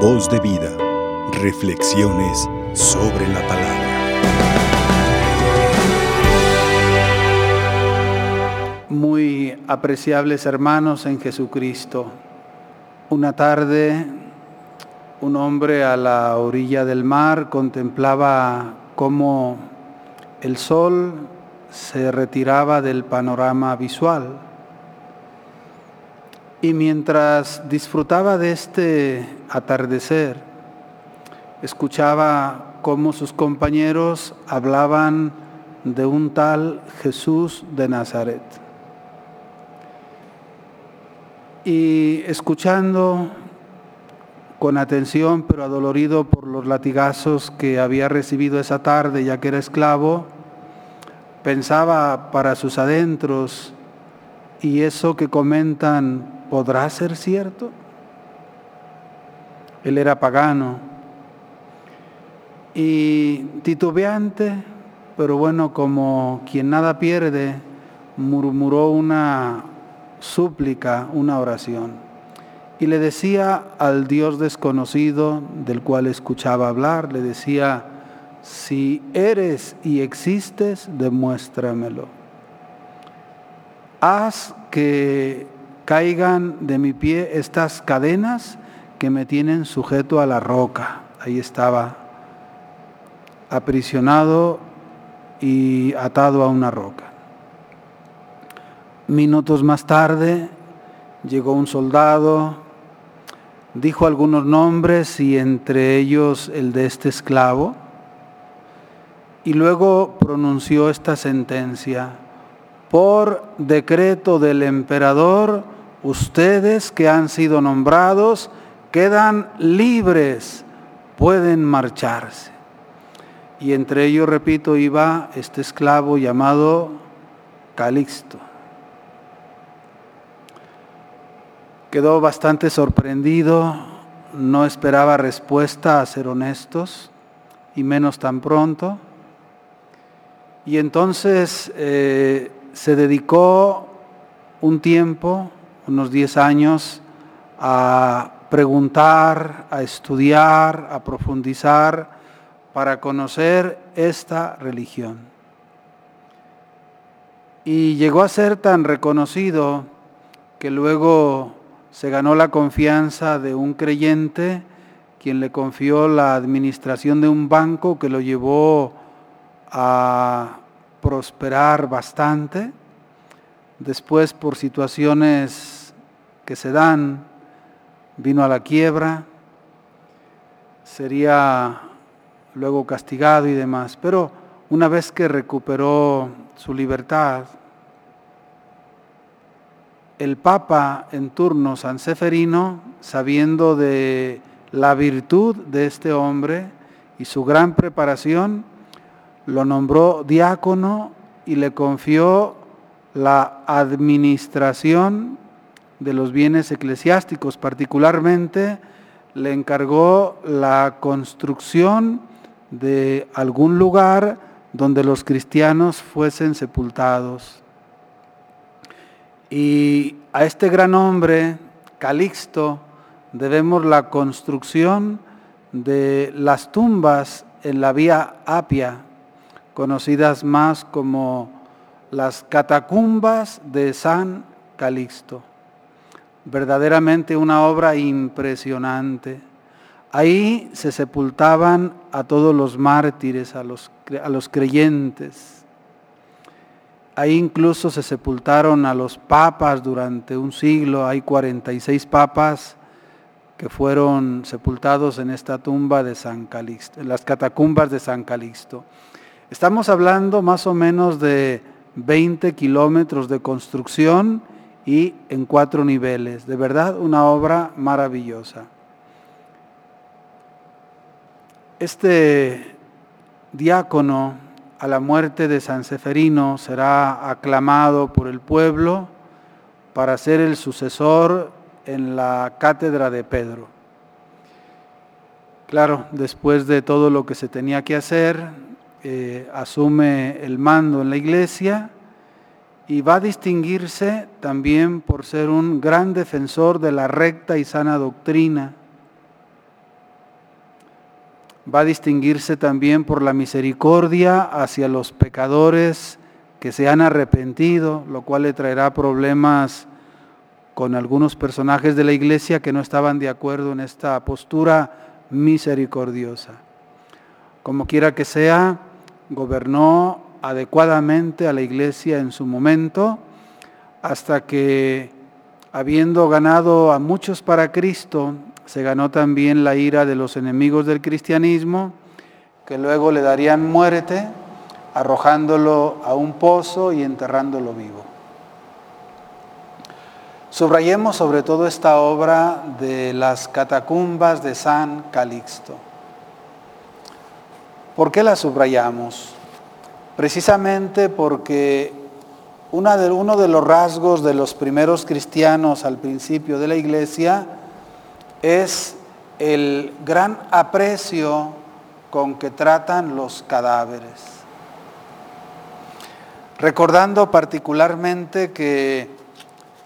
Voz de vida. Reflexiones sobre la palabra. Muy apreciables hermanos en Jesucristo. Una tarde un hombre a la orilla del mar contemplaba cómo el sol se retiraba del panorama visual y mientras disfrutaba de este atardecer, escuchaba cómo sus compañeros hablaban de un tal Jesús de Nazaret. Y escuchando con atención, pero adolorido por los latigazos que había recibido esa tarde ya que era esclavo, pensaba para sus adentros, y eso que comentan ¿podrá ser cierto? Él era pagano y titubeante, pero bueno, como quien nada pierde, murmuró una súplica, una oración. Y le decía al Dios desconocido del cual escuchaba hablar, le decía, si eres y existes, demuéstramelo. Haz que caigan de mi pie estas cadenas que me tienen sujeto a la roca. Ahí estaba, aprisionado y atado a una roca. Minutos más tarde llegó un soldado, dijo algunos nombres y entre ellos el de este esclavo, y luego pronunció esta sentencia, por decreto del emperador, ustedes que han sido nombrados quedan libres, pueden marcharse. Y entre ellos, repito, iba este esclavo llamado Calixto. Quedó bastante sorprendido, no esperaba respuesta a ser honestos, y menos tan pronto. Y entonces eh, se dedicó un tiempo unos 10 años a preguntar, a estudiar, a profundizar para conocer esta religión. Y llegó a ser tan reconocido que luego se ganó la confianza de un creyente quien le confió la administración de un banco que lo llevó a prosperar bastante. Después, por situaciones que se dan, vino a la quiebra, sería luego castigado y demás. Pero una vez que recuperó su libertad, el Papa en turno, San Seferino, sabiendo de la virtud de este hombre y su gran preparación, lo nombró diácono y le confió la administración de los bienes eclesiásticos. Particularmente le encargó la construcción de algún lugar donde los cristianos fuesen sepultados. Y a este gran hombre, Calixto, debemos la construcción de las tumbas en la vía Apia, conocidas más como las catacumbas de San Calixto verdaderamente una obra impresionante. Ahí se sepultaban a todos los mártires, a los, a los creyentes. Ahí incluso se sepultaron a los papas durante un siglo. Hay 46 papas que fueron sepultados en esta tumba de San Calixto, en las catacumbas de San Calixto. Estamos hablando más o menos de 20 kilómetros de construcción y en cuatro niveles. De verdad, una obra maravillosa. Este diácono a la muerte de San Seferino será aclamado por el pueblo para ser el sucesor en la cátedra de Pedro. Claro, después de todo lo que se tenía que hacer, eh, asume el mando en la iglesia y va a distinguirse también por ser un gran defensor de la recta y sana doctrina. va a distinguirse también por la misericordia hacia los pecadores que se han arrepentido, lo cual le traerá problemas con algunos personajes de la iglesia que no estaban de acuerdo en esta postura misericordiosa. Como quiera que sea, gobernó adecuadamente a la iglesia en su momento, hasta que, habiendo ganado a muchos para Cristo, se ganó también la ira de los enemigos del cristianismo, que luego le darían muerte, arrojándolo a un pozo y enterrándolo vivo. Subrayemos sobre todo esta obra de las catacumbas de San Calixto. ¿Por qué la subrayamos? Precisamente porque uno de los rasgos de los primeros cristianos al principio de la iglesia es el gran aprecio con que tratan los cadáveres. Recordando particularmente que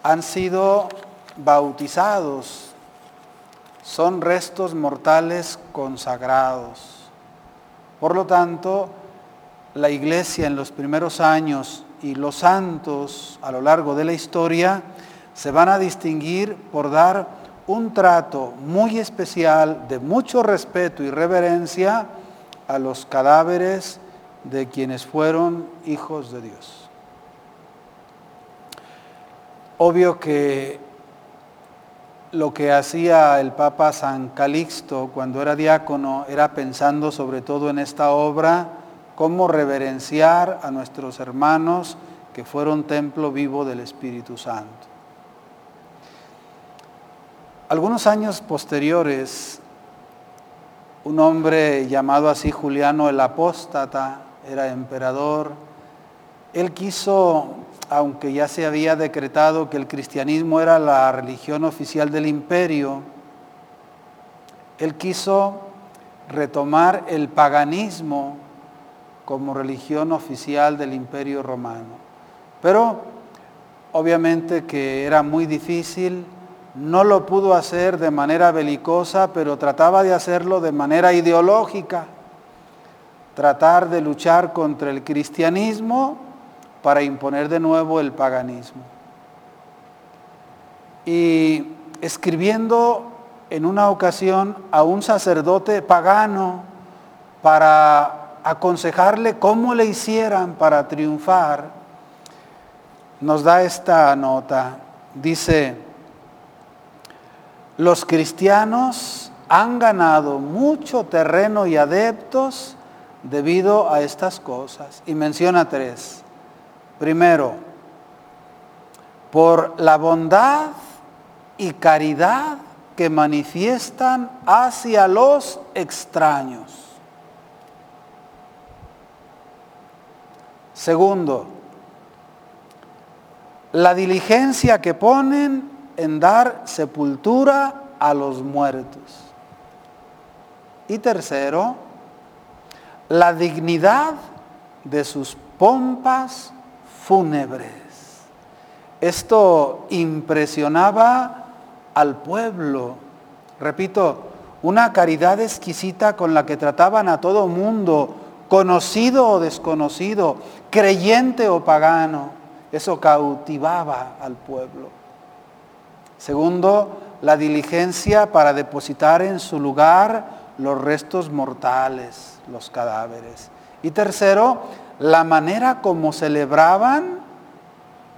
han sido bautizados, son restos mortales consagrados. Por lo tanto, la iglesia en los primeros años y los santos a lo largo de la historia se van a distinguir por dar un trato muy especial de mucho respeto y reverencia a los cadáveres de quienes fueron hijos de Dios. Obvio que lo que hacía el Papa San Calixto cuando era diácono era pensando sobre todo en esta obra, cómo reverenciar a nuestros hermanos que fueron templo vivo del Espíritu Santo. Algunos años posteriores, un hombre llamado así Juliano el Apóstata, era emperador, él quiso, aunque ya se había decretado que el cristianismo era la religión oficial del imperio, él quiso retomar el paganismo como religión oficial del imperio romano. Pero obviamente que era muy difícil, no lo pudo hacer de manera belicosa, pero trataba de hacerlo de manera ideológica, tratar de luchar contra el cristianismo para imponer de nuevo el paganismo. Y escribiendo en una ocasión a un sacerdote pagano para aconsejarle cómo le hicieran para triunfar, nos da esta nota. Dice, los cristianos han ganado mucho terreno y adeptos debido a estas cosas. Y menciona tres. Primero, por la bondad y caridad que manifiestan hacia los extraños. Segundo, la diligencia que ponen en dar sepultura a los muertos. Y tercero, la dignidad de sus pompas fúnebres. Esto impresionaba al pueblo. Repito, una caridad exquisita con la que trataban a todo mundo, conocido o desconocido, creyente o pagano. Eso cautivaba al pueblo. Segundo, la diligencia para depositar en su lugar los restos mortales, los cadáveres. Y tercero, la manera como celebraban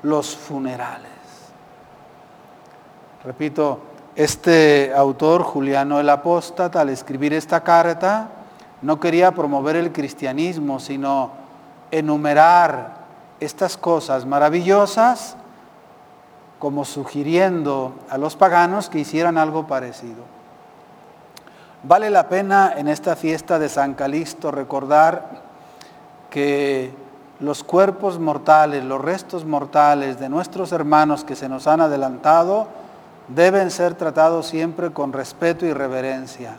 los funerales. Repito, este autor, Juliano el Apóstata, al escribir esta carta, no quería promover el cristianismo, sino enumerar estas cosas maravillosas como sugiriendo a los paganos que hicieran algo parecido. Vale la pena en esta fiesta de San Calixto recordar que los cuerpos mortales, los restos mortales de nuestros hermanos que se nos han adelantado, deben ser tratados siempre con respeto y reverencia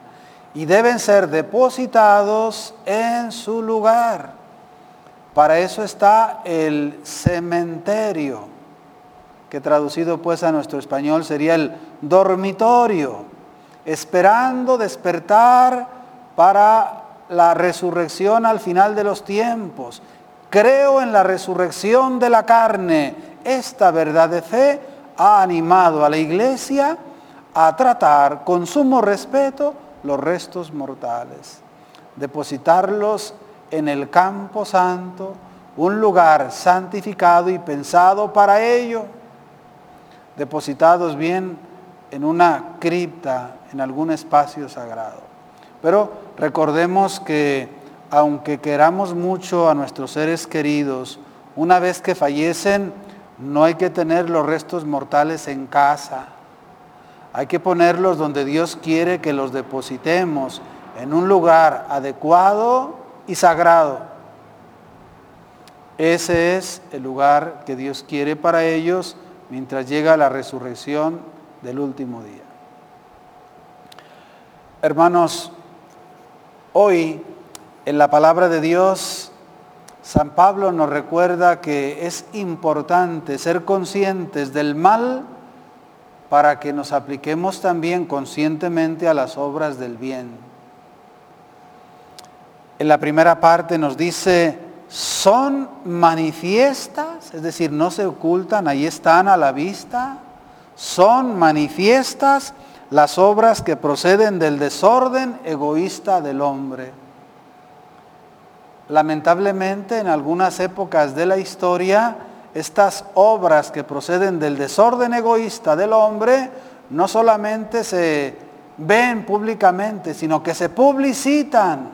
y deben ser depositados en su lugar. Para eso está el cementerio, que traducido pues a nuestro español sería el dormitorio, esperando despertar para la resurrección al final de los tiempos. Creo en la resurrección de la carne. Esta verdad de fe ha animado a la iglesia a tratar con sumo respeto los restos mortales, depositarlos en el campo santo, un lugar santificado y pensado para ello, depositados bien en una cripta, en algún espacio sagrado. Pero recordemos que aunque queramos mucho a nuestros seres queridos, una vez que fallecen, no hay que tener los restos mortales en casa. Hay que ponerlos donde Dios quiere que los depositemos, en un lugar adecuado y sagrado. Ese es el lugar que Dios quiere para ellos mientras llega la resurrección del último día. Hermanos, hoy en la palabra de Dios, San Pablo nos recuerda que es importante ser conscientes del mal para que nos apliquemos también conscientemente a las obras del bien. En la primera parte nos dice, son manifiestas, es decir, no se ocultan, ahí están a la vista, son manifiestas las obras que proceden del desorden egoísta del hombre. Lamentablemente en algunas épocas de la historia, estas obras que proceden del desorden egoísta del hombre no solamente se ven públicamente, sino que se publicitan.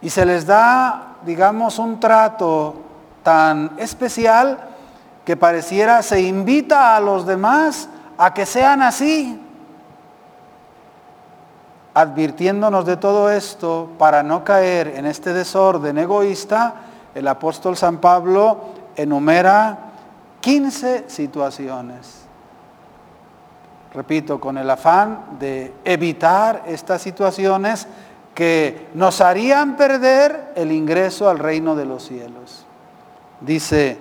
Y se les da, digamos, un trato tan especial que pareciera se invita a los demás a que sean así, advirtiéndonos de todo esto para no caer en este desorden egoísta, el apóstol San Pablo enumera 15 situaciones. Repito, con el afán de evitar estas situaciones que nos harían perder el ingreso al reino de los cielos. Dice,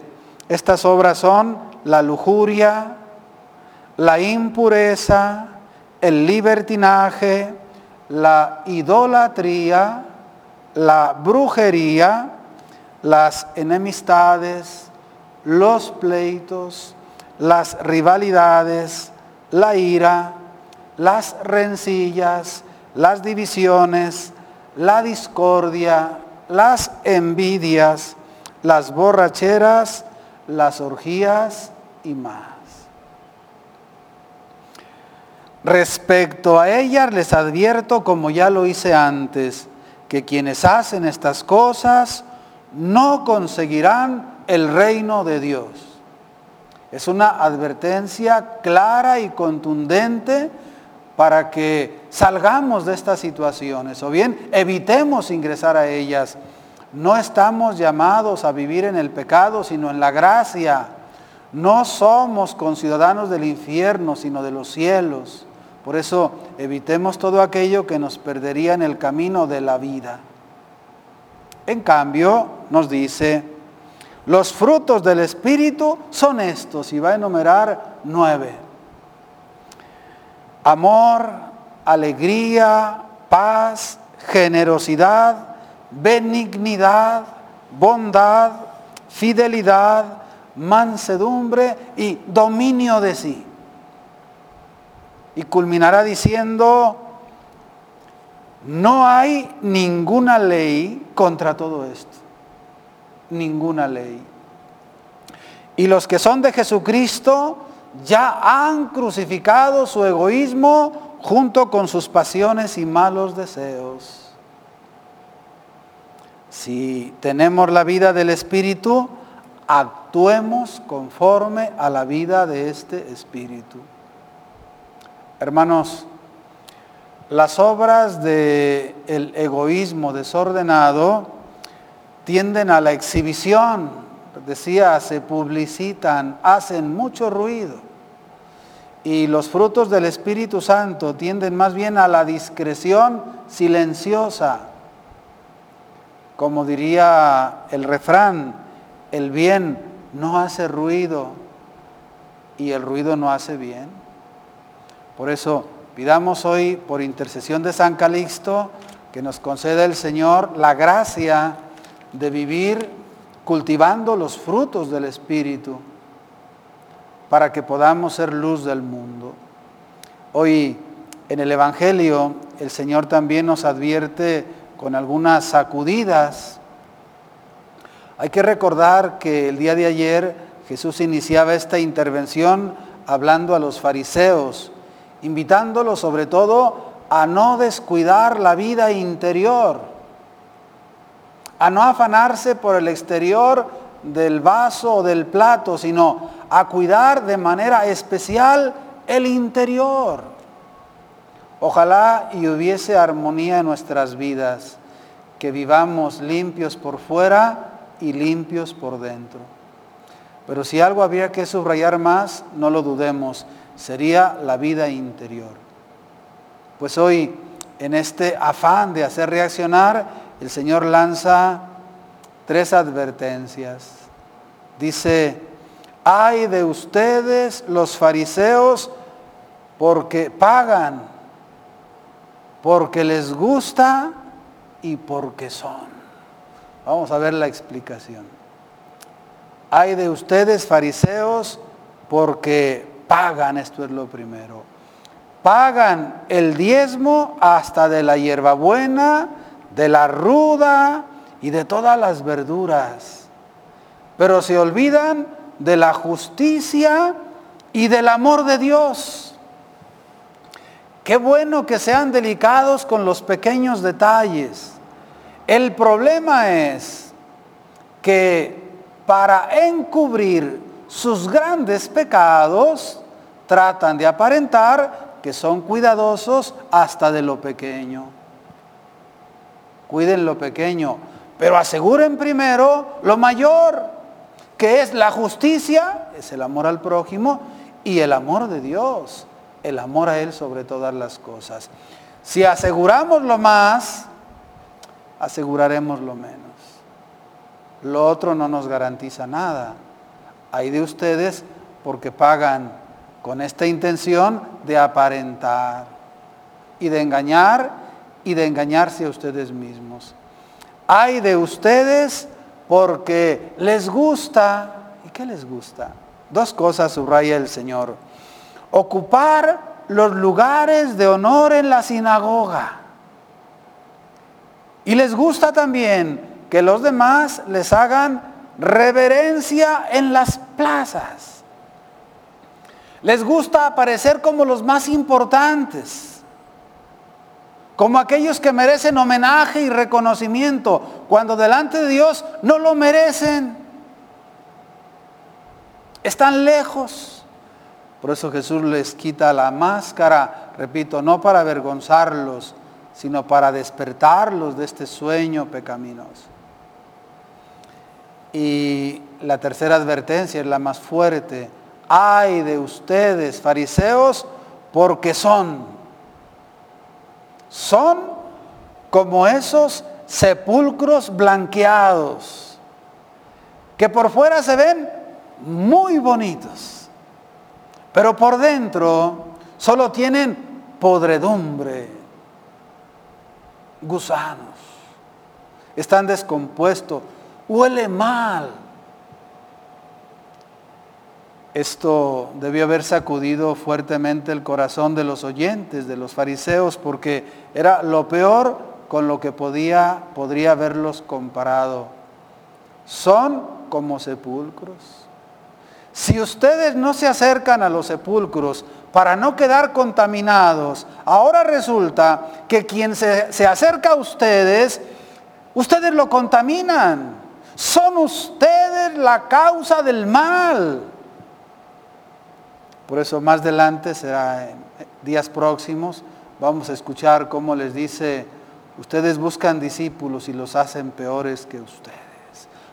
estas obras son la lujuria, la impureza, el libertinaje, la idolatría, la brujería, las enemistades, los pleitos, las rivalidades, la ira, las rencillas, las divisiones, la discordia, las envidias, las borracheras, las orgías y más. Respecto a ellas les advierto, como ya lo hice antes, que quienes hacen estas cosas no conseguirán el reino de Dios. Es una advertencia clara y contundente para que salgamos de estas situaciones o bien evitemos ingresar a ellas. No estamos llamados a vivir en el pecado, sino en la gracia. No somos conciudadanos del infierno, sino de los cielos. Por eso evitemos todo aquello que nos perdería en el camino de la vida. En cambio, nos dice, los frutos del Espíritu son estos, y va a enumerar nueve amor, alegría, paz, generosidad, benignidad, bondad, fidelidad, mansedumbre y dominio de sí. Y culminará diciendo, no hay ninguna ley contra todo esto. Ninguna ley. Y los que son de Jesucristo, ya han crucificado su egoísmo junto con sus pasiones y malos deseos. Si tenemos la vida del Espíritu, actuemos conforme a la vida de este Espíritu. Hermanos, las obras del egoísmo desordenado tienden a la exhibición, decía, se publicitan, hacen mucho ruido. Y los frutos del Espíritu Santo tienden más bien a la discreción silenciosa. Como diría el refrán, el bien no hace ruido y el ruido no hace bien. Por eso Pidamos hoy, por intercesión de San Calixto, que nos conceda el Señor la gracia de vivir cultivando los frutos del Espíritu para que podamos ser luz del mundo. Hoy en el Evangelio el Señor también nos advierte con algunas sacudidas. Hay que recordar que el día de ayer Jesús iniciaba esta intervención hablando a los fariseos, invitándolos sobre todo a no descuidar la vida interior, a no afanarse por el exterior del vaso o del plato, sino a cuidar de manera especial el interior. Ojalá y hubiese armonía en nuestras vidas, que vivamos limpios por fuera y limpios por dentro. Pero si algo había que subrayar más, no lo dudemos, sería la vida interior. Pues hoy, en este afán de hacer reaccionar, el Señor lanza tres advertencias. Dice, ay de ustedes los fariseos porque pagan, porque les gusta y porque son. Vamos a ver la explicación. Hay de ustedes fariseos porque pagan, esto es lo primero. Pagan el diezmo hasta de la hierbabuena, de la ruda y de todas las verduras. Pero se olvidan de la justicia y del amor de Dios. Qué bueno que sean delicados con los pequeños detalles. El problema es que para encubrir sus grandes pecados, tratan de aparentar que son cuidadosos hasta de lo pequeño. Cuiden lo pequeño, pero aseguren primero lo mayor, que es la justicia, es el amor al prójimo y el amor de Dios, el amor a Él sobre todas las cosas. Si aseguramos lo más, aseguraremos lo menos. Lo otro no nos garantiza nada. Hay de ustedes porque pagan con esta intención de aparentar y de engañar y de engañarse a ustedes mismos. Hay de ustedes porque les gusta. ¿Y qué les gusta? Dos cosas subraya el Señor. Ocupar los lugares de honor en la sinagoga y les gusta también que los demás les hagan reverencia en las plazas. Les gusta aparecer como los más importantes, como aquellos que merecen homenaje y reconocimiento, cuando delante de Dios no lo merecen. Están lejos. Por eso Jesús les quita la máscara, repito, no para avergonzarlos, sino para despertarlos de este sueño pecaminoso. Y la tercera advertencia es la más fuerte. Ay de ustedes, fariseos, porque son. Son como esos sepulcros blanqueados, que por fuera se ven muy bonitos, pero por dentro solo tienen podredumbre gusanos, están descompuestos, huele mal. Esto debió haber sacudido fuertemente el corazón de los oyentes, de los fariseos, porque era lo peor con lo que podía, podría haberlos comparado. Son como sepulcros. Si ustedes no se acercan a los sepulcros para no quedar contaminados. Ahora resulta que quien se, acerca a ustedes, ustedes lo contaminan. Son ustedes la causa del mal. Por eso más adelante será en días próximos, vamos a escuchar cómo les dice, ustedes buscan discípulos y los hacen peores que ustedes.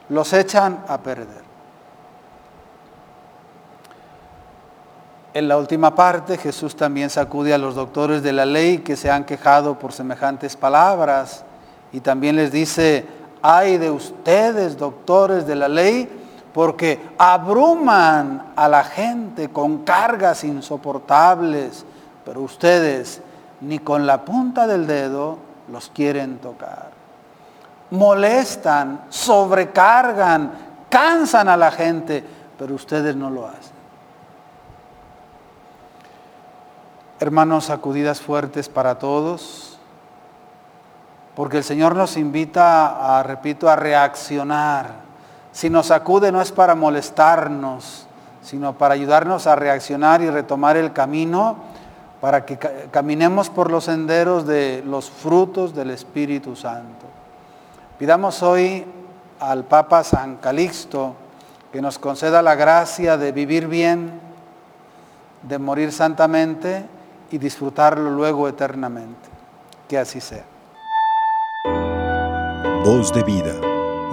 Los echan a perder. En la última parte Jesús también sacude a los doctores de la ley que se han quejado por semejantes palabras y también les dice, ay de ustedes doctores de la ley, porque abruman a la gente con cargas insoportables, pero ustedes ni con la punta del dedo los quieren tocar. Molestan, sobrecargan, cansan a la gente, pero ustedes no lo hacen. Hermanos, sacudidas fuertes para todos, porque el Señor nos invita a, repito, a reaccionar. Si nos sacude no es para molestarnos, sino para ayudarnos a reaccionar y retomar el camino para que caminemos por los senderos de los frutos del Espíritu Santo. Pidamos hoy al Papa San Calixto que nos conceda la gracia de vivir bien, de morir santamente y disfrutarlo luego eternamente. Que así sea. Voz de vida,